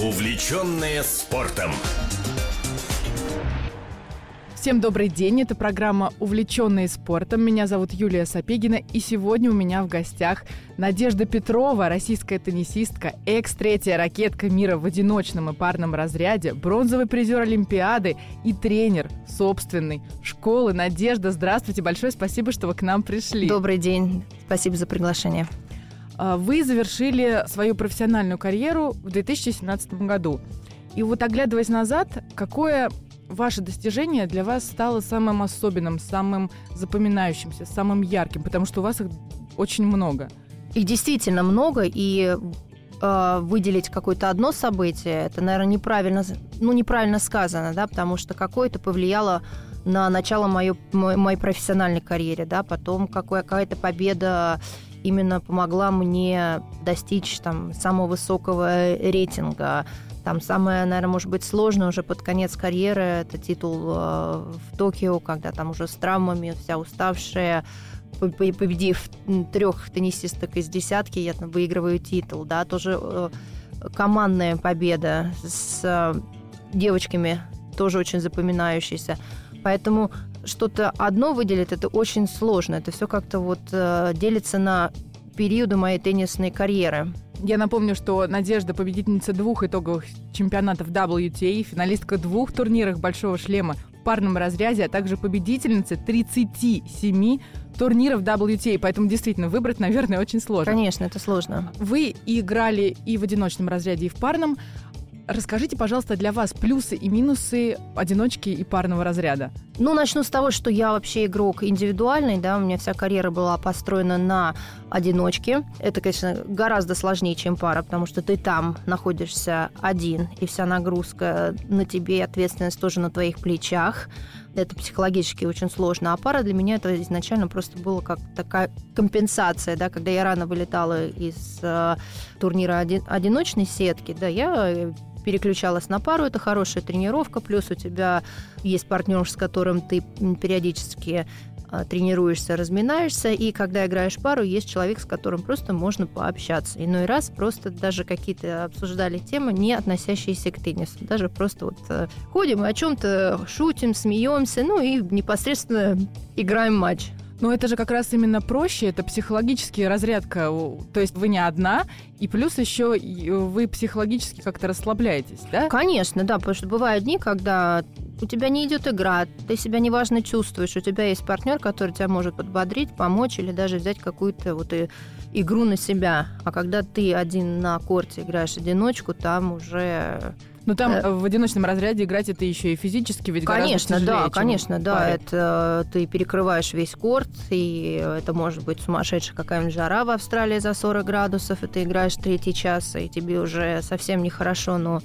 Увлеченные спортом. Всем добрый день, это программа «Увлеченные спортом». Меня зовут Юлия Сапегина, и сегодня у меня в гостях Надежда Петрова, российская теннисистка, экс-третья ракетка мира в одиночном и парном разряде, бронзовый призер Олимпиады и тренер собственной школы. Надежда, здравствуйте, большое спасибо, что вы к нам пришли. Добрый день, спасибо за приглашение. А, вы завершили свою профессиональную карьеру в 2017 году. И вот оглядываясь назад, какое ваше достижение для вас стало самым особенным, самым запоминающимся, самым ярким, потому что у вас их очень много. Их действительно много, и э, выделить какое-то одно событие, это, наверное, неправильно, ну, неправильно сказано, да, потому что какое-то повлияло на начало моей, моей профессиональной карьере, да, потом какая-то победа именно помогла мне достичь там самого высокого рейтинга, там самое, наверное, может быть сложное уже под конец карьеры это титул э, в Токио, когда там уже с травмами, вся уставшая, победив трех теннисисток из десятки, я там выигрываю титул, да, тоже э, командная победа с э, девочками, тоже очень запоминающаяся. Поэтому что-то одно выделить это очень сложно. Это все как-то вот делится на периоды моей теннисной карьеры. Я напомню, что Надежда победительница двух итоговых чемпионатов WTA, финалистка двух турниров «Большого шлема» в парном разряде, а также победительница 37 турниров WTA, поэтому действительно выбрать, наверное, очень сложно. Конечно, это сложно. Вы играли и в одиночном разряде, и в парном. Расскажите, пожалуйста, для вас плюсы и минусы одиночки и парного разряда. Ну, начну с того, что я вообще игрок индивидуальный, да, у меня вся карьера была построена на одиночке. Это, конечно, гораздо сложнее, чем пара, потому что ты там находишься один, и вся нагрузка на тебе, ответственность тоже на твоих плечах. Это психологически очень сложно. А пара для меня это изначально просто было как такая компенсация, да, когда я рано вылетала из э, турнира один, одиночной сетки, да, я переключалась на пару, это хорошая тренировка, плюс у тебя есть партнер, с которым ты периодически а, тренируешься, разминаешься, и когда играешь пару, есть человек, с которым просто можно пообщаться. Иной раз просто даже какие-то обсуждали темы, не относящиеся к теннису. Даже просто вот э, ходим и о чем-то шутим, смеемся, ну и непосредственно играем матч. Но это же как раз именно проще, это психологическая разрядка. То есть вы не одна, и плюс еще вы психологически как-то расслабляетесь, да? Конечно, да, потому что бывают дни, когда у тебя не идет игра, ты себя неважно чувствуешь, у тебя есть партнер, который тебя может подбодрить, помочь или даже взять какую-то вот игру на себя. А когда ты один на корте играешь одиночку, там уже ну там э, в одиночном разряде играть это еще и физически ведь Конечно, да, конечно, да. Это ты перекрываешь весь корт, и это может быть сумасшедшая какая-нибудь жара в Австралии за 40 градусов, и ты играешь третий час, и тебе уже совсем нехорошо, но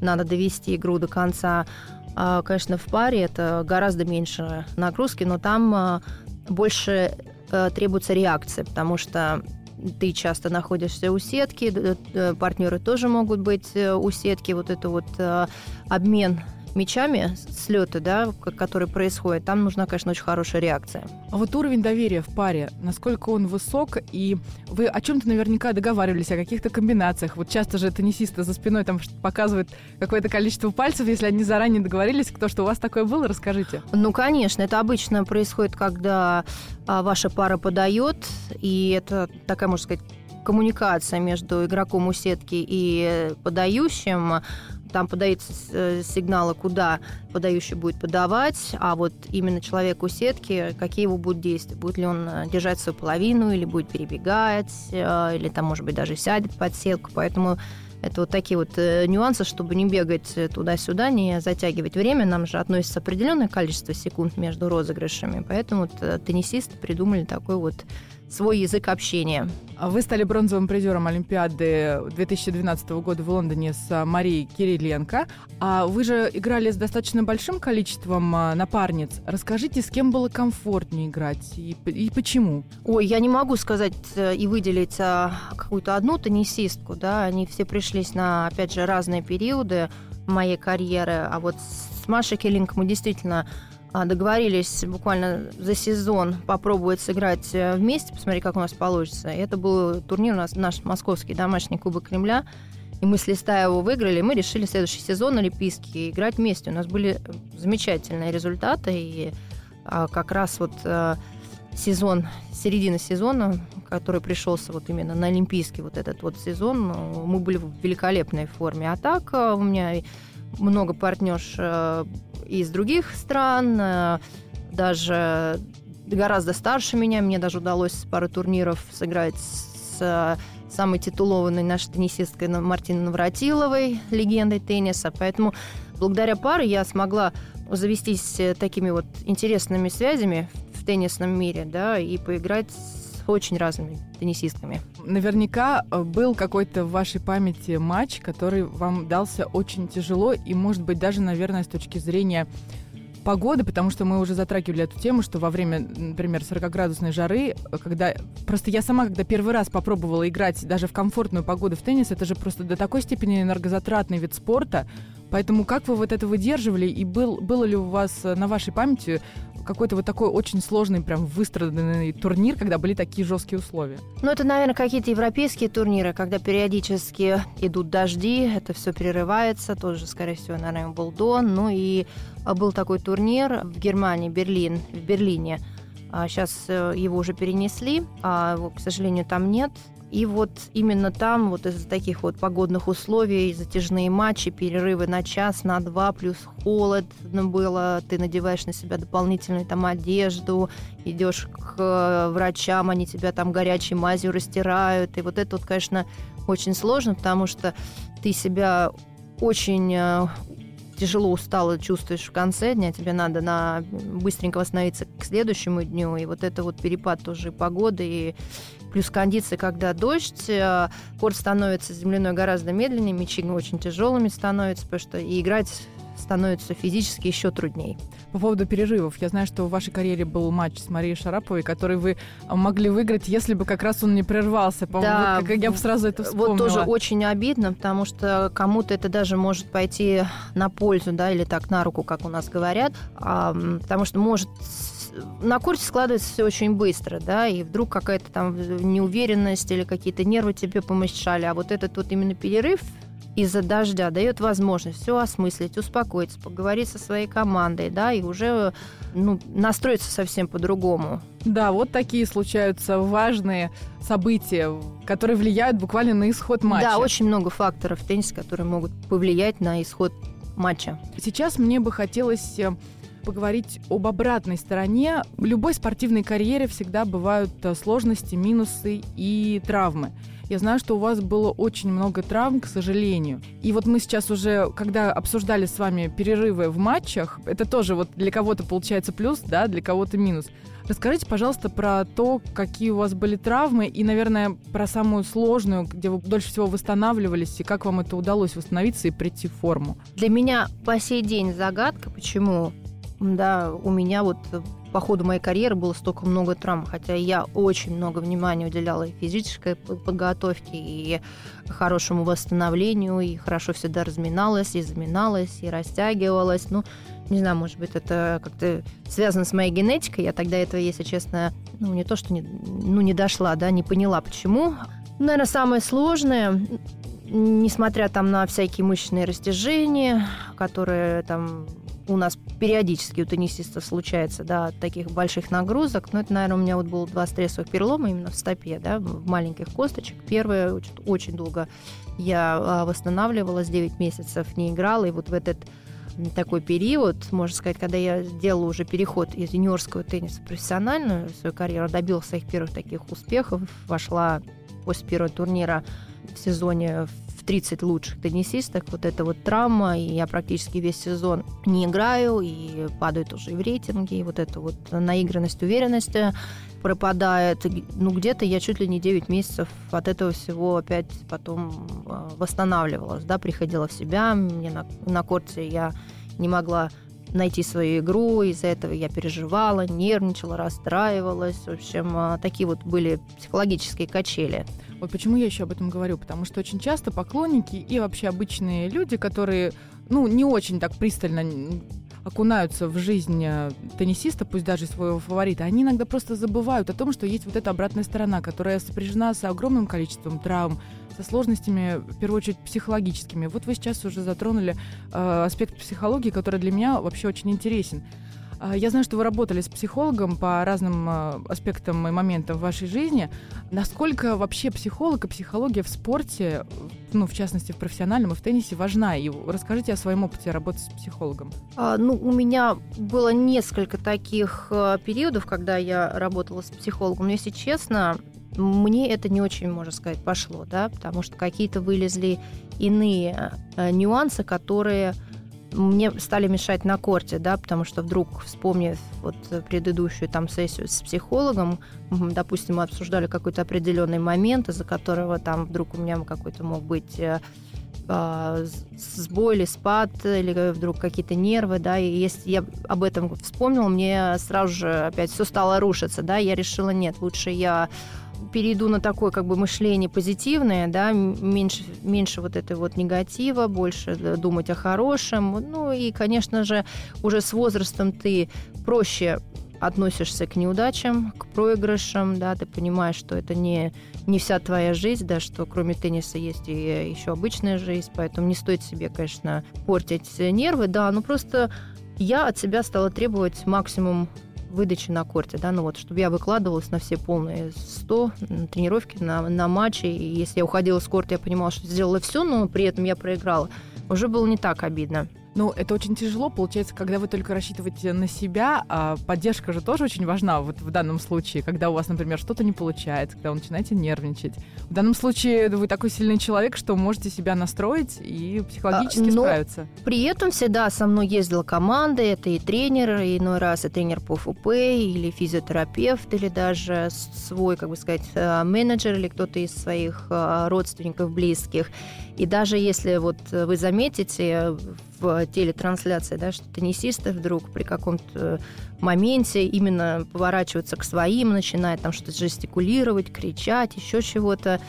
надо довести игру до конца. А, конечно, в паре это гораздо меньше нагрузки, но там а, больше э, требуется реакция, потому что ты часто находишься у сетки, партнеры тоже могут быть э, у сетки, вот это вот э, обмен мечами, слеты, да, которые происходят, там нужна, конечно, очень хорошая реакция. А вот уровень доверия в паре, насколько он высок, и вы о чем-то наверняка договаривались, о каких-то комбинациях. Вот часто же теннисисты за спиной там показывают какое-то количество пальцев, если они заранее договорились. Кто что у вас такое было, расскажите. Ну, конечно, это обычно происходит, когда а, ваша пара подает, и это такая, можно сказать, коммуникация между игроком у сетки и подающим там подаются э, сигналы, куда подающий будет подавать, а вот именно человек у сетки, какие его будут действия. Будет ли он э, держать свою половину, или будет перебегать, э, или там, может быть, даже сядет под сетку. Поэтому это вот такие вот нюансы, чтобы не бегать туда-сюда, не затягивать время. Нам же относится определенное количество секунд между розыгрышами. Поэтому вот теннисисты придумали такой вот свой язык общения. А вы стали бронзовым призером Олимпиады 2012 года в Лондоне с Марией Кириленко. А вы же играли с достаточно большим количеством а, напарниц. Расскажите, с кем было комфортнее играть и, и почему? Ой, я не могу сказать э, и выделить а, какую-то одну теннисистку. Да? Они все пришлись на, опять же, разные периоды моей карьеры. А вот с Машей Кириленко мы действительно договорились буквально за сезон попробовать сыграть э, вместе, посмотреть, как у нас получится. И это был турнир у нас, наш московский домашний Кубок Кремля. И мы с листа его выиграли, и мы решили следующий сезон Олимпийский играть вместе. У нас были замечательные результаты, и а, как раз вот а, сезон, середина сезона, который пришелся вот именно на Олимпийский вот этот вот сезон, мы были в великолепной форме. А так а, у меня много партнерш а, из других стран, а, даже гораздо старше меня. Мне даже удалось пару турниров сыграть с самой титулованной нашей теннисисткой Мартиной Навратиловой, легендой тенниса. Поэтому благодаря паре я смогла завестись э, такими вот интересными связями в теннисном мире, да, и поиграть очень разными теннисистками. Наверняка э, был какой-то в вашей памяти матч, который вам дался очень тяжело и, может быть, даже, наверное, с точки зрения погоды, потому что мы уже затрагивали эту тему, что во время, например, 40-градусной жары, когда... Просто я сама, когда первый раз попробовала играть даже в комфортную погоду в теннис, это же просто до такой степени энергозатратный вид спорта, Поэтому как вы вот это выдерживали, и был, было ли у вас э, на вашей памяти какой-то вот такой очень сложный, прям выстраданный турнир, когда были такие жесткие условия? Ну, это, наверное, какие-то европейские турниры, когда периодически идут дожди, это все прерывается, тоже, скорее всего, наверное, был. Ну и а, был такой турнир в Германии, Берлин, в Берлине. Сейчас а, э, его уже перенесли, а к сожалению, там нет. И вот именно там, вот из-за таких вот погодных условий, затяжные матчи, перерывы на час, на два, плюс холод было, ты надеваешь на себя дополнительную там одежду, идешь к э, врачам, они тебя там горячей мазью растирают. И вот это вот, конечно, очень сложно, потому что ты себя очень э, тяжело устало чувствуешь в конце дня, тебе надо на быстренько восстановиться к следующему дню, и вот это вот перепад тоже погоды, и плюс кондиции, когда дождь, э, корт становится земляной гораздо медленнее, мячи очень тяжелыми становятся, потому что и играть становится физически еще труднее. По поводу перерывов, я знаю, что в вашей карьере был матч с Марией Шараповой, который вы могли выиграть, если бы как раз он не прервался. Да, вот, я бы сразу это вспомнила. Вот тоже очень обидно, потому что кому-то это даже может пойти на пользу, да, или так на руку, как у нас говорят, а, потому что может на курсе складывается все очень быстро, да, и вдруг какая-то там неуверенность или какие-то нервы тебе помешали, а вот этот вот именно перерыв из-за дождя дает возможность все осмыслить, успокоиться, поговорить со своей командой, да, и уже ну, настроиться совсем по-другому. Да, вот такие случаются важные события, которые влияют буквально на исход матча. Да, очень много факторов в теннисе, которые могут повлиять на исход матча. Сейчас мне бы хотелось э, поговорить об обратной стороне. В любой спортивной карьере всегда бывают э, сложности, минусы и травмы. Я знаю, что у вас было очень много травм, к сожалению. И вот мы сейчас уже, когда обсуждали с вами перерывы в матчах, это тоже вот для кого-то получается плюс, да, для кого-то минус. Расскажите, пожалуйста, про то, какие у вас были травмы и, наверное, про самую сложную, где вы дольше всего восстанавливались, и как вам это удалось восстановиться и прийти в форму. Для меня по сей день загадка, почему да, у меня вот по ходу моей карьеры было столько много травм, хотя я очень много внимания уделяла и физической подготовке, и хорошему восстановлению, и хорошо всегда разминалась, и заминалась, и растягивалась. Ну, не знаю, может быть, это как-то связано с моей генетикой. Я тогда этого, если честно, ну, не то, что не, ну, не дошла, да, не поняла, почему. Наверное, самое сложное, несмотря там на всякие мышечные растяжения, которые там у нас периодически у теннисистов случается, да, таких больших нагрузок. Но это, наверное, у меня вот было два стрессовых перелома именно в стопе, да, в маленьких косточек. Первое, очень, очень долго я а, восстанавливалась, 9 месяцев не играла, и вот в этот такой период, можно сказать, когда я сделала уже переход из юниорского тенниса в профессиональную свою карьеру, добилась своих первых таких успехов, вошла после первого турнира в сезоне в 30 лучших теннисисток, вот эта вот травма, и я практически весь сезон не играю, и падают уже в рейтинге, и вот эта вот наигранность, уверенность пропадает. Ну, где-то я чуть ли не 9 месяцев от этого всего опять потом а, восстанавливалась, да, приходила в себя, мне на, на корте я не могла найти свою игру, из-за этого я переживала, нервничала, расстраивалась. В общем, а, такие вот были психологические качели. Вот почему я еще об этом говорю, потому что очень часто поклонники и вообще обычные люди, которые, ну, не очень так пристально окунаются в жизнь э, теннисиста, пусть даже своего фаворита, они иногда просто забывают о том, что есть вот эта обратная сторона, которая сопряжена с огромным количеством травм, со сложностями, в первую очередь, психологическими. Вот вы сейчас уже затронули э, аспект психологии, который для меня вообще очень интересен. А, я знаю, что вы работали с психологом по разным а, аспектам и моментам в вашей жизни. Насколько вообще психолог и психология в спорте, ну, в частности, в профессиональном и в теннисе, важна? И расскажите о своем опыте работы с психологом. А, ну, у меня было несколько таких а, периодов, когда я работала с психологом. Но, если честно, мне это не очень, можно сказать, пошло, да, потому что какие-то вылезли иные э, нюансы, которые мне стали мешать на корте, да, потому что вдруг, вспомнив вот предыдущую там сессию с психологом, допустим, мы обсуждали какой-то определенный момент, из-за которого там вдруг у меня какой-то мог быть э, э, сбой или спад, или вдруг какие-то нервы, да, и если я об этом вспомнила, мне сразу же опять все стало рушиться, да, я решила, нет, лучше я перейду на такое как бы мышление позитивное, да, меньше, меньше вот этой вот негатива, больше думать о хорошем. Ну и, конечно же, уже с возрастом ты проще относишься к неудачам, к проигрышам, да, ты понимаешь, что это не, не вся твоя жизнь, да, что кроме тенниса есть и еще обычная жизнь, поэтому не стоит себе, конечно, портить нервы, да, но просто я от себя стала требовать максимум выдачи на корте, да, ну вот, чтобы я выкладывалась на все полные 100 на тренировки, на, на матчи, и если я уходила с корта, я понимала, что сделала все, но при этом я проиграла, уже было не так обидно. Ну, это очень тяжело, получается, когда вы только рассчитываете на себя, а поддержка же тоже очень важна вот в данном случае, когда у вас, например, что-то не получается, когда вы начинаете нервничать. В данном случае вы такой сильный человек, что можете себя настроить и психологически а, справиться. При этом всегда со мной ездила команда, это и тренер, и иной раз и тренер по ФУП, или физиотерапевт, или даже свой, как бы сказать, э, менеджер, или кто-то из своих э, родственников, близких. И даже если вот вы заметите в телетрансляции, да, что теннисисты вдруг при каком-то моменте именно поворачиваются к своим, начинают там что-то жестикулировать, кричать, еще чего-то.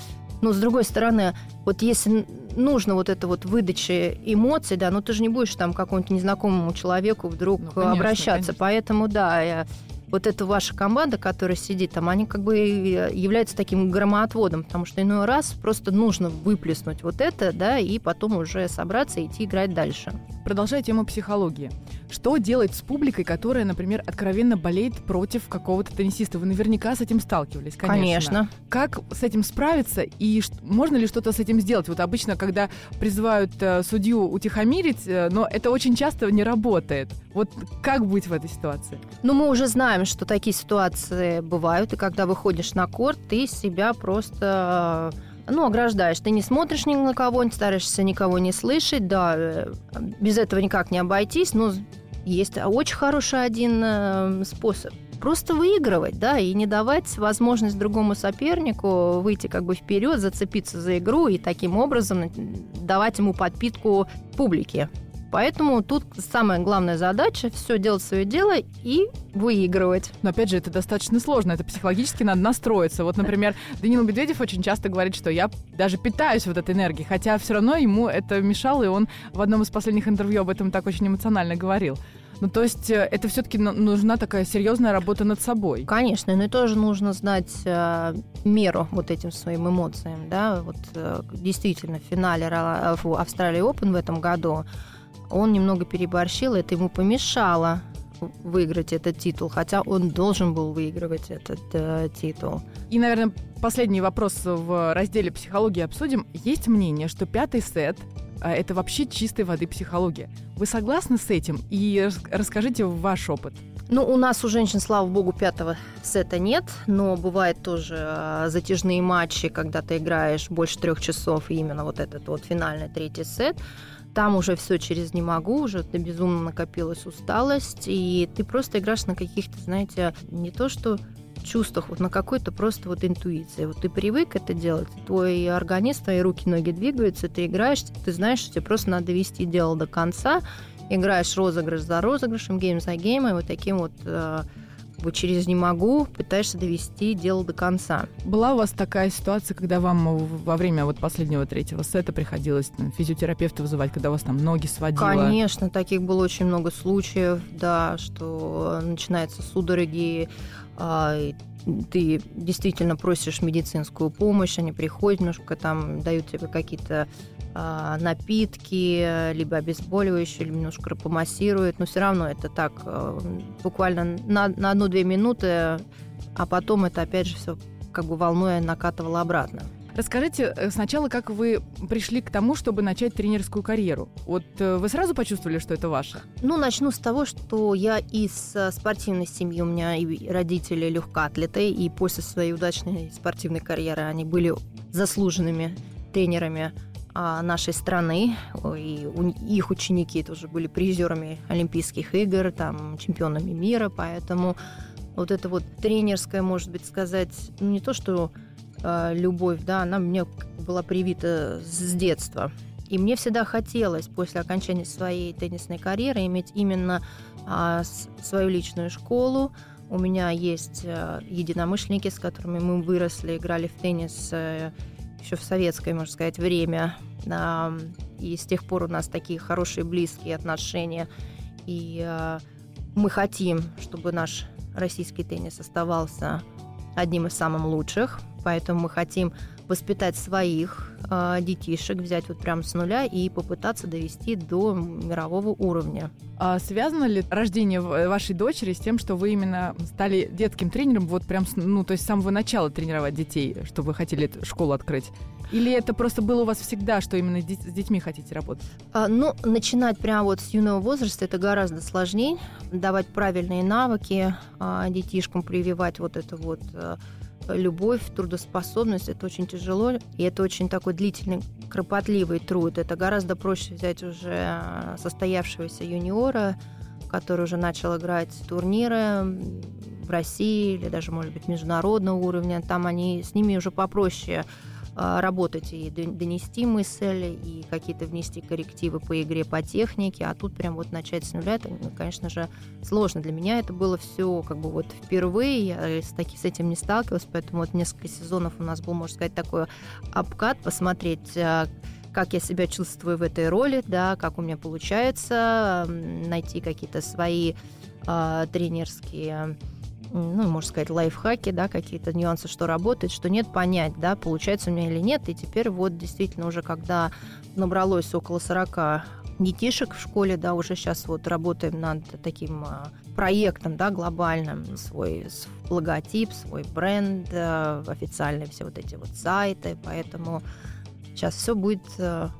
Но с другой стороны, вот если нужно вот это вот выдача эмоций, да, ну ты же не будешь там какому-то незнакомому человеку вдруг ну, конечно, обращаться. Конечно. Поэтому, да, я вот эта ваша команда, которая сидит там, они как бы являются таким громоотводом, потому что иной раз просто нужно выплеснуть вот это, да, и потом уже собраться и идти играть дальше. Продолжая тему психологии. Что делать с публикой, которая, например, откровенно болеет против какого-то теннисиста? Вы наверняка с этим сталкивались, конечно. Конечно. Как с этим справиться и можно ли что-то с этим сделать? Вот обычно, когда призывают э, судью утихомирить, э, но это очень часто не работает. Вот как быть в этой ситуации? Ну, мы уже знаем, что такие ситуации бывают, и когда выходишь на корт, ты себя просто ну, ограждаешь. Ты не смотришь ни на кого, не стараешься никого не слышать, да, э, без этого никак не обойтись, но есть очень хороший один э, способ просто выигрывать, да, и не давать возможность другому сопернику выйти как бы вперед, зацепиться за игру и таким образом давать ему подпитку публике. Поэтому тут самая главная задача все делать свое дело и выигрывать. Но опять же, это достаточно сложно. Это психологически надо настроиться. Вот, например, Данил Медведев очень часто говорит, что я даже питаюсь вот этой энергией, хотя все равно ему это мешало, и он в одном из последних интервью об этом так очень эмоционально говорил. Ну, то есть э, это все-таки нужна такая серьезная работа над собой. Конечно, но и тоже нужно знать э, меру вот этим своим эмоциям, да. Вот э, действительно в финале э, в Австралии Open в этом году он немного переборщил, это ему помешало выиграть этот титул, хотя он должен был выигрывать этот э, титул. И, наверное, последний вопрос в разделе психологии обсудим. Есть мнение, что пятый сет э, это вообще чистой воды психология. Вы согласны с этим? И расскажите ваш опыт. Ну, у нас у женщин, слава богу, пятого сета нет, но бывает тоже э, затяжные матчи, когда ты играешь больше трех часов, и именно вот этот вот финальный третий сет там уже все через не могу, уже ты безумно накопилась усталость, и ты просто играешь на каких-то, знаете, не то что чувствах, вот на какой-то просто вот интуиции. Вот ты привык это делать, твой организм, твои руки, ноги двигаются, ты играешь, ты знаешь, что тебе просто надо вести дело до конца, играешь розыгрыш за розыгрышем, гейм за геймом, вот таким вот бы через не могу, пытаешься довести дело до конца. Была у вас такая ситуация, когда вам во время вот последнего третьего сета приходилось там, физиотерапевта вызывать, когда у вас там ноги сводило? Конечно, таких было очень много случаев, да, что начинаются судороги, а, ты действительно просишь медицинскую помощь, они приходят, немножко там дают тебе какие-то а, напитки, либо обезболивающие, либо немножко помассируют, но все равно это так а, буквально на, на одну-две минуты, а потом это опять же все как бы волной накатывало обратно. Расскажите э, сначала, как вы пришли к тому, чтобы начать тренерскую карьеру. Вот э, вы сразу почувствовали, что это ваше? Ну, начну с того, что я из э, спортивной семьи, у меня и родители легкоатлеты, и после своей удачной спортивной карьеры они были заслуженными тренерами нашей страны, и их ученики тоже были призерами Олимпийских игр, там, чемпионами мира, поэтому вот это вот тренерское, может быть, сказать, не то, что э, любовь, да, она мне была привита с детства. И мне всегда хотелось после окончания своей теннисной карьеры иметь именно э, свою личную школу. У меня есть э, единомышленники, с которыми мы выросли, играли в теннис э, еще в советское, можно сказать, время. И с тех пор у нас такие хорошие, близкие отношения. И э, мы хотим, чтобы наш российский теннис оставался одним из самых лучших. Поэтому мы хотим воспитать своих э, детишек, взять вот прям с нуля и попытаться довести до мирового уровня. А связано ли рождение вашей дочери с тем, что вы именно стали детским тренером, вот прям, ну, то есть с самого начала тренировать детей, что вы хотели школу открыть? Или это просто было у вас всегда, что именно с детьми хотите работать? А, ну, начинать прямо вот с юного возраста это гораздо сложнее. Давать правильные навыки а, детишкам, прививать вот это вот а, любовь, трудоспособность, это очень тяжело, и это очень такой длительный, кропотливый труд. Это гораздо проще взять уже состоявшегося юниора, который уже начал играть турниры в России или даже, может быть, международного уровня. Там они с ними уже попроще работать и донести мысль, и какие-то внести коррективы по игре, по технике, а тут прям вот начать с нуля, это, ну, конечно же, сложно. Для меня это было все как бы вот впервые, я с, таки, с этим не сталкивалась, поэтому вот несколько сезонов у нас был, можно сказать, такой обкат, посмотреть, а, как я себя чувствую в этой роли, да, как у меня получается найти какие-то свои э, тренерские ну, можно сказать, лайфхаки, да, какие-то нюансы, что работает, что нет, понять, да, получается у меня или нет. И теперь вот действительно уже когда набралось около 40 детишек в школе, да, уже сейчас вот работаем над таким а, проектом, да, глобальным, свой логотип, свой бренд, а, официальные все вот эти вот сайты, поэтому сейчас все будет а,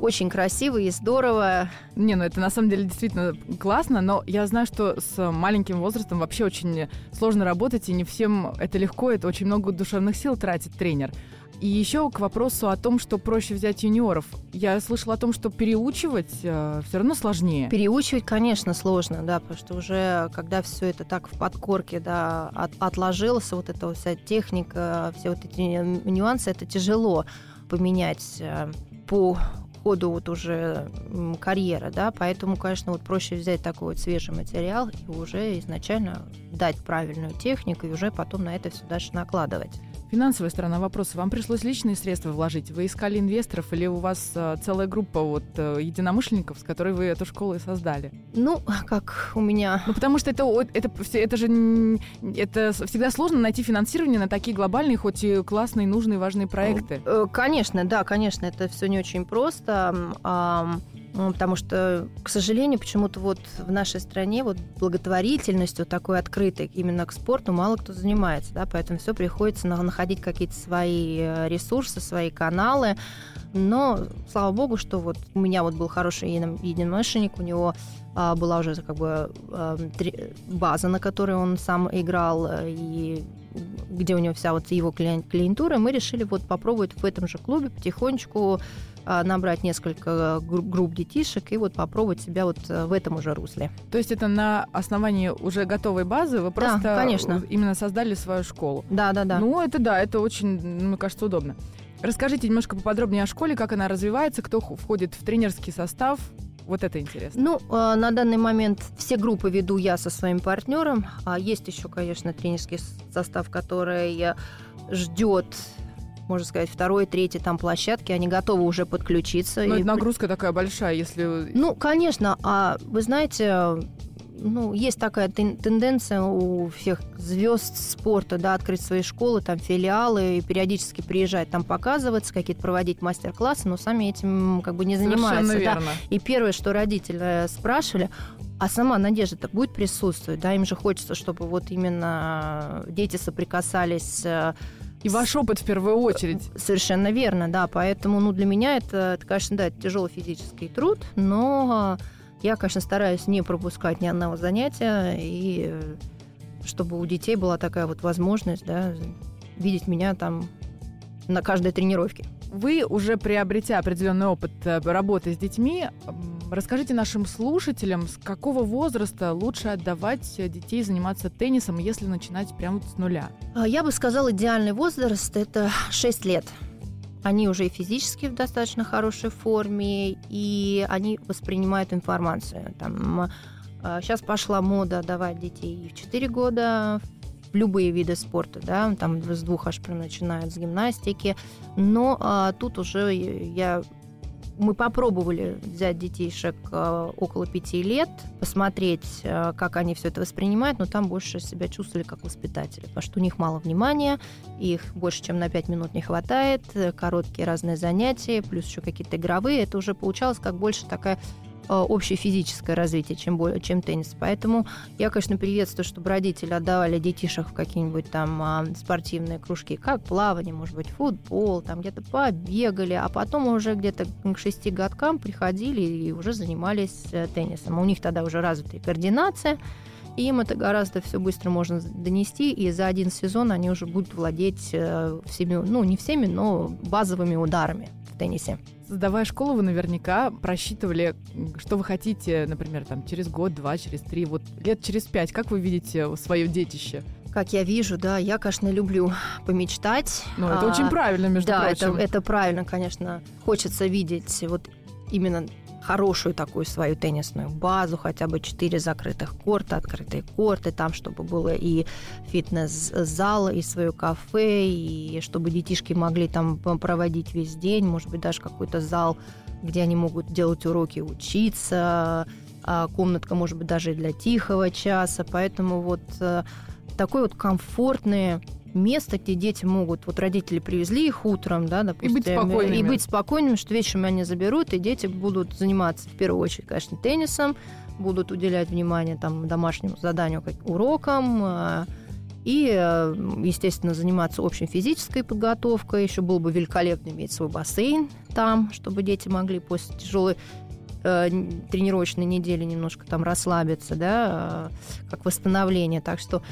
очень красиво и здорово. Не, ну это на самом деле действительно классно, но я знаю, что с маленьким возрастом вообще очень сложно работать, и не всем это легко, это очень много душевных сил тратит тренер. И еще к вопросу о том, что проще взять юниоров. Я слышала о том, что переучивать э, все равно сложнее. Переучивать, конечно, сложно, да, потому что уже когда все это так в подкорке, да, от, отложилось, вот эта вся техника, все вот эти нюансы, это тяжело поменять э, по ходу вот уже карьера, да, поэтому, конечно, вот проще взять такой вот свежий материал и уже изначально дать правильную технику и уже потом на это все дальше накладывать. Финансовая сторона вопроса. Вам пришлось личные средства вложить? Вы искали инвесторов или у вас а, целая группа вот э, единомышленников, с которой вы эту школу и создали? Ну, как у меня... Ну, потому что это, это, это же это всегда сложно найти финансирование на такие глобальные, хоть и классные, нужные, важные проекты. Э, конечно, да, конечно, это все не очень просто. Потому что, к сожалению, почему-то вот в нашей стране вот благотворительностью такой открытой именно к спорту мало кто занимается, да, поэтому все приходится находить какие-то свои э, ресурсы, свои каналы. Но, слава богу, что вот у меня вот был хороший единомышленник, у него а, была уже как бы а, база, на которой он сам играл, э, и где у него вся вот его клиентура, мы решили вот попробовать в этом же клубе потихонечку набрать несколько групп детишек и вот попробовать себя вот э, в этом уже русле. То есть это на основании уже готовой базы вы просто да, конечно. именно создали свою школу? Да, да, да. Ну, это да, это очень, мне кажется, удобно. Расскажите немножко поподробнее о школе, как она развивается, кто входит в тренерский состав, Вот это интересно. Ну, э, на данный момент все группы веду я со своим партнером. А есть еще, конечно, тренерский состав, который ждет можно сказать, второй, третий там площадки, они готовы уже подключиться. Но и... нагрузка такая большая, если... Ну, конечно, а вы знаете, ну, есть такая тенденция у всех звезд спорта, да, открыть свои школы, там, филиалы, и периодически приезжать там показываться, какие-то проводить мастер-классы, но сами этим как бы не занимаются. Совершенно верно. Да. И первое, что родители спрашивали, а сама Надежда-то будет присутствовать, да, им же хочется, чтобы вот именно дети соприкасались э, и ваш опыт в первую очередь. Совершенно верно, да. Поэтому, ну, для меня это, это конечно, да, тяжелый физический труд, но я, конечно, стараюсь не пропускать ни одного занятия, и э, чтобы у детей была такая вот возможность, да, видеть меня там на каждой тренировке. Вы, уже приобретя определенный опыт э, работы с детьми, расскажите нашим слушателям, с какого возраста лучше отдавать детей заниматься теннисом, если начинать прямо с нуля? А, я бы сказала, идеальный возраст – это 6 лет. Они уже и физически в достаточно хорошей форме, и они воспринимают информацию. Там, сейчас а, пошла мода давать детей в 4 года любые виды спорта, да, там с двух аж начинают с гимнастики, но а, тут уже я мы попробовали взять детейшек э, около пяти лет, посмотреть, э, как они все это воспринимают, но там больше себя чувствовали как воспитатели, потому что у них мало внимания, их больше, чем на пять минут не хватает, короткие разные занятия, плюс еще какие-то игровые. Это уже получалось как больше такая общее физическое развитие, чем, чем теннис. Поэтому я, конечно, приветствую, чтобы родители отдавали детишек в какие-нибудь там а, спортивные кружки, как плавание, может быть, футбол, там где-то побегали, а потом уже где-то к шести годкам приходили и уже занимались э, теннисом. У них тогда уже развитая координация, и им это гораздо все быстро можно донести, и за один сезон они уже будут владеть э, всеми, ну, не всеми, но базовыми ударами в теннисе. Создавая школу, вы наверняка просчитывали, что вы хотите, например, там, через год, два, через три, вот лет через пять. Как вы видите свое детище? Как я вижу, да, я, конечно, люблю помечтать. Ну, это а, очень правильно, между да, прочим. Да, это, это правильно, конечно. Хочется видеть вот именно хорошую такую свою теннисную базу, хотя бы четыре закрытых корта, открытые корты, там, чтобы было и фитнес-зал, и свое кафе, и чтобы детишки могли там проводить весь день, может быть, даже какой-то зал, где они могут делать уроки, учиться, а комнатка, может быть, даже и для тихого часа, поэтому вот э, такой вот комфортный место, где дети могут, вот родители привезли их утром, да, допустим, и быть спокойными, и быть спокойными, что вечером они заберут, и дети будут заниматься в первую очередь, конечно, теннисом, будут уделять внимание там домашнему заданию, как урокам, э, и, э, естественно, заниматься общей физической подготовкой. Еще было бы великолепно иметь свой бассейн там, чтобы дети могли после тяжелой э, тренировочной недели немножко там расслабиться, да, как восстановление. Так что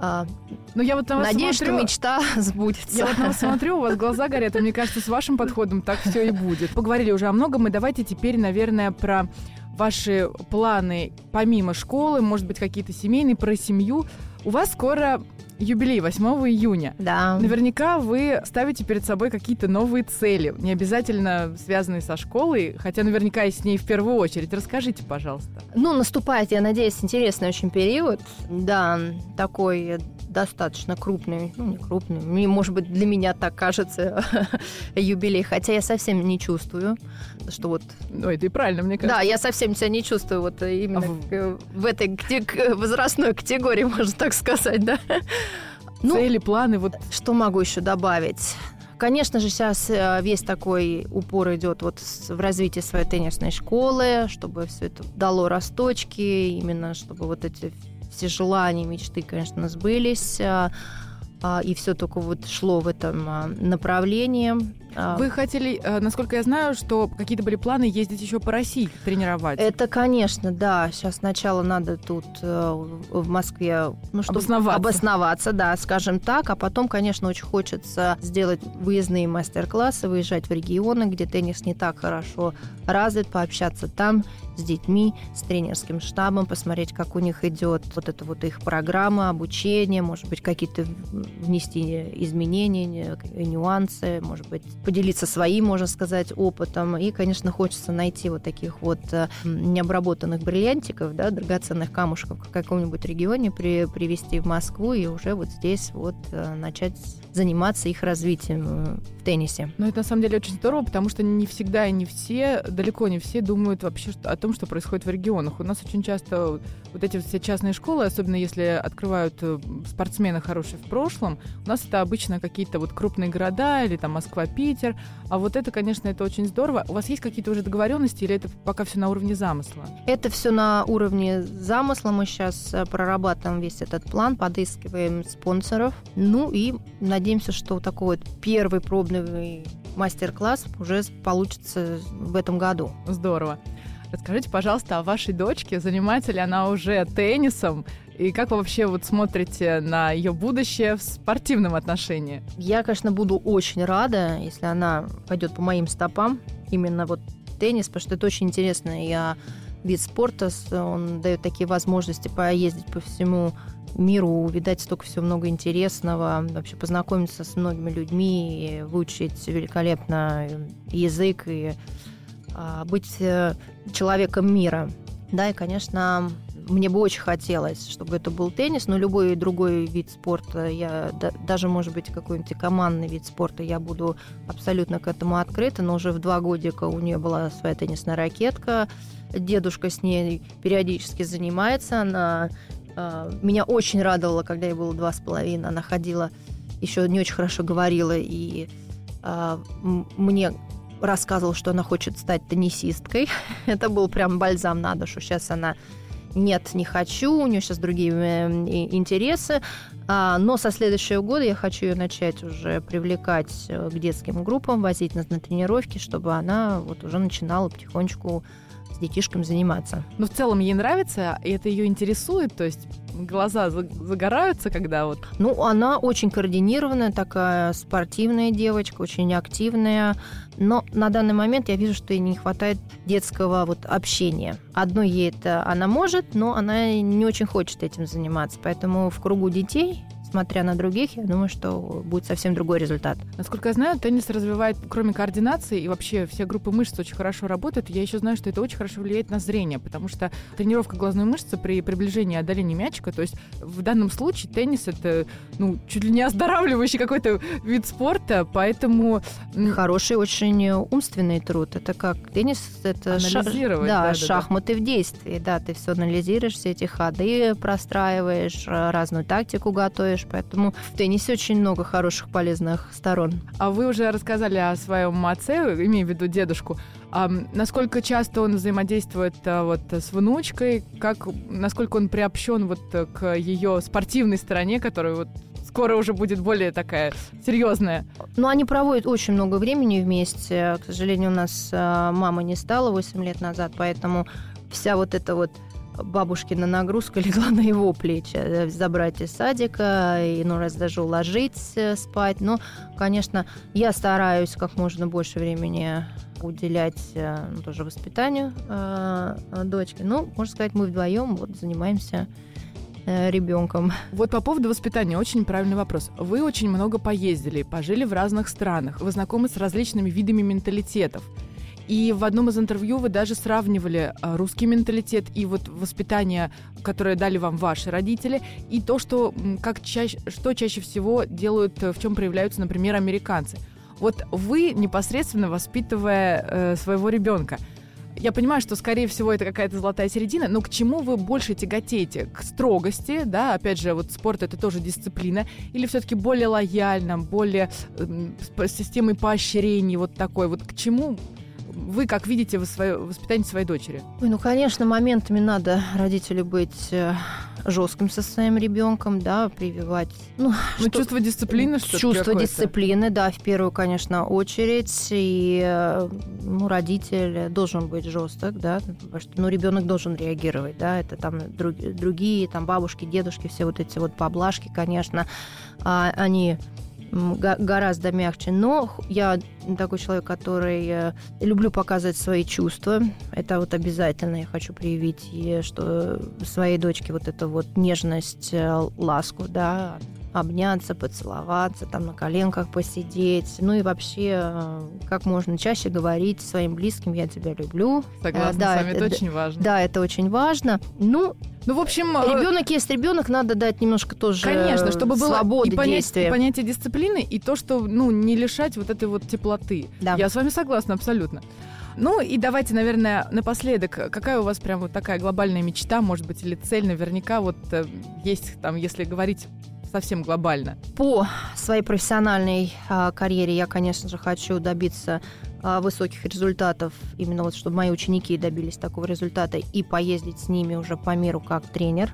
а, ну, я вот на вас Надеюсь, смотрю, что мечта сбудется. Я вот на вас смотрю, у вас глаза горят, и мне кажется, с вашим подходом так все и будет. Поговорили уже о многом, и давайте теперь, наверное, про ваши планы помимо школы, может быть, какие-то семейные, про семью. У вас скоро юбилей 8 июня. Да. Наверняка вы ставите перед собой какие-то новые цели, не обязательно связанные со школой, хотя наверняка и с ней в первую очередь. Расскажите, пожалуйста. Ну, наступает, я надеюсь, интересный очень период. Да, такой достаточно крупный, ну, не крупный, может быть, для меня так кажется, юбилей, хотя я совсем не чувствую, что вот... Ну, это и правильно, мне кажется. Да, я совсем себя не чувствую вот именно а в... в этой возрастной категории, можно так сказать, да. Ну, Цели, планы, вот... Что могу еще добавить? Конечно же, сейчас э, весь такой упор идет вот в развитии своей теннисной школы, чтобы все это дало росточки, именно чтобы вот эти все желания, мечты, конечно, сбылись. А, а, и все только вот шло в этом а, направлении. Вы хотели, э, насколько я знаю, что какие-то были планы ездить еще по России тренировать. Это, конечно, да. Сейчас сначала надо тут э, в Москве ну, чтобы обосноваться. обосноваться, да, скажем так. А потом, конечно, очень хочется сделать выездные мастер-классы, выезжать в регионы, где теннис не так хорошо развит, пообщаться там с детьми, с тренерским штабом, посмотреть, как у них идет вот эта вот их программа обучения, может быть, какие-то внести изменения, нюансы, может быть, поделиться своим, можно сказать, опытом. И, конечно, хочется найти вот таких вот э, необработанных бриллиантиков, да, драгоценных камушков в каком-нибудь регионе при, привезти в Москву и уже вот здесь вот э, начать заниматься их развитием э, в теннисе. Ну, это на самом деле очень здорово, потому что не всегда и не все, далеко не все думают вообще о том, что происходит в регионах. У нас очень часто вот эти все частные школы, особенно если открывают спортсмены хорошие в прошлом, у нас это обычно какие-то вот крупные города или там Москва, Питер, Питер. А вот это, конечно, это очень здорово. У вас есть какие-то уже договоренности или это пока все на уровне замысла? Это все на уровне замысла. Мы сейчас э, прорабатываем весь этот план, подыскиваем спонсоров. Ну и надеемся, что такой вот первый пробный мастер-класс уже получится в этом году. Здорово. Расскажите, пожалуйста, о вашей дочке. Занимается ли она уже теннисом? И как вы вообще вот смотрите на ее будущее в спортивном отношении? Я, конечно, буду очень рада, если она пойдет по моим стопам, именно вот теннис, потому что это очень интересно. Я вид спорта, он дает такие возможности поездить по всему миру, увидать столько всего много интересного, вообще познакомиться с многими людьми, выучить великолепно язык и а, быть э, человеком мира. Да, и, конечно, мне бы очень хотелось, чтобы это был теннис, но любой другой вид спорта, я даже, может быть, какой-нибудь командный вид спорта, я буду абсолютно к этому открыта, но уже в два годика у нее была своя теннисная ракетка, дедушка с ней периодически занимается, она э, меня очень радовала, когда ей было два с половиной, она ходила, еще не очень хорошо говорила, и э, мне рассказывала, что она хочет стать теннисисткой. Это был прям бальзам на душу. Сейчас она нет, не хочу, у нее сейчас другие интересы. А, но со следующего года я хочу ее начать уже привлекать э, к детским группам, возить на, на тренировки, чтобы она вот уже начинала потихонечку с детишками заниматься. Ну, в целом ей нравится, и это ее интересует, то есть глаза загораются, когда вот... Ну, она очень координированная, такая спортивная девочка, очень активная, но на данный момент я вижу, что ей не хватает детского вот общения. Одно ей это она может, но она не очень хочет этим заниматься, поэтому в кругу детей смотря на других, я думаю, что будет совсем другой результат. Насколько я знаю, теннис развивает, кроме координации, и вообще все группы мышц очень хорошо работают. Я еще знаю, что это очень хорошо влияет на зрение, потому что тренировка глазной мышцы при приближении и отдалении мячика, то есть в данном случае теннис это ну, чуть ли не оздоравливающий какой-то вид спорта, поэтому... Хороший очень умственный труд. Это как теннис, это Анализировать, ша... да, да, шахматы да. в действии. Да, ты все анализируешь, все эти ходы простраиваешь, разную тактику готовишь, играешь, поэтому в теннисе очень много хороших, полезных сторон. А вы уже рассказали о своем отце, имею в виду дедушку. А насколько часто он взаимодействует а, вот с внучкой, как, насколько он приобщен вот к ее спортивной стороне, которая вот скоро уже будет более такая серьезная. Ну, они проводят очень много времени вместе. К сожалению, у нас а, мама не стала 8 лет назад, поэтому вся вот эта вот бабушкина нагрузка легла на его плечи. Э, забрать из садика, и, ну, раз даже уложить э, спать. Но, конечно, я стараюсь как можно больше времени уделять э, ну, тоже воспитанию э, дочки. Ну, можно сказать, мы вдвоем вот занимаемся ребенком. Вот по поводу воспитания очень правильный вопрос. Вы очень много поездили, пожили в разных странах, вы знакомы с различными видами менталитетов. И в одном из интервью вы даже сравнивали а, русский менталитет и вот воспитание, которое дали вам ваши родители, и то, что, как чаще, что чаще всего делают, в чем проявляются, например, американцы. Вот вы непосредственно воспитывая э, своего ребенка, я понимаю, что, скорее всего, это какая-то золотая середина, но к чему вы больше тяготеете? К строгости, да, опять же, вот спорт это тоже дисциплина, или все-таки более лояльно, более э, системой поощрений, вот такой, вот к чему вы как видите вы свое воспитание своей дочери? Ой, ну, конечно, моментами надо родителю быть э, жестким со своим ребенком, да, прививать. Ну, ну что, чувство дисциплины, что Чувство дисциплины, да, в первую, конечно, очередь. И э, ну, родитель должен быть жесток, да, потому что ну, ребенок должен реагировать, да, это там друг, другие, там бабушки, дедушки, все вот эти вот поблажки, конечно, а, они гораздо мягче. Но я такой человек, который э, люблю показывать свои чувства. Это вот обязательно я хочу проявить, и что своей дочке вот эту вот нежность, э, ласку, да, обняться, поцеловаться, там на коленках посидеть. Ну и вообще, э, как можно чаще говорить своим близким «я тебя люблю». Согласна да, с вами, это, это очень важно. Да, это очень важно. Ну, ну, в общем... Ребенок есть ребенок, надо дать немножко тоже Конечно, чтобы было свободы и понять, действия. И понятие дисциплины, и то, что, ну, не лишать вот этой вот теплоты. Да. Я с вами согласна абсолютно. Ну и давайте, наверное, напоследок, какая у вас прям вот такая глобальная мечта, может быть, или цель, наверняка вот э, есть там, если говорить совсем глобально? По своей профессиональной а, карьере я, конечно же, хочу добиться высоких результатов, именно вот чтобы мои ученики добились такого результата и поездить с ними уже по миру как тренер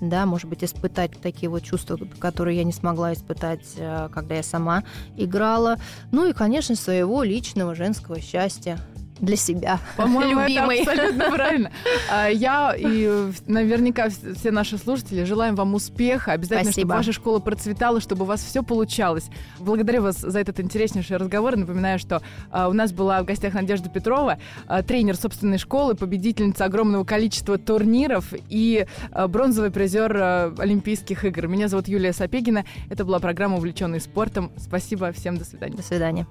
да, может быть, испытать такие вот чувства, которые я не смогла испытать, а, когда я сама играла. Ну и, конечно, своего личного женского счастья для себя. По-моему, любимый. это абсолютно правильно. А, я и наверняка все наши слушатели желаем вам успеха. Обязательно, Спасибо. чтобы ваша школа процветала, чтобы у вас все получалось. Благодарю вас за этот интереснейший разговор. Напоминаю, что а, у нас была в гостях Надежда Петрова, а, тренер собственной школы, победительница огромного количества турниров и бронзовый призер Олимпийских игр. Меня зовут Юлия Сапегина. Это была программа «Увлеченный спортом». Спасибо всем. До свидания. До свидания.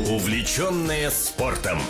Увлеченные спортом.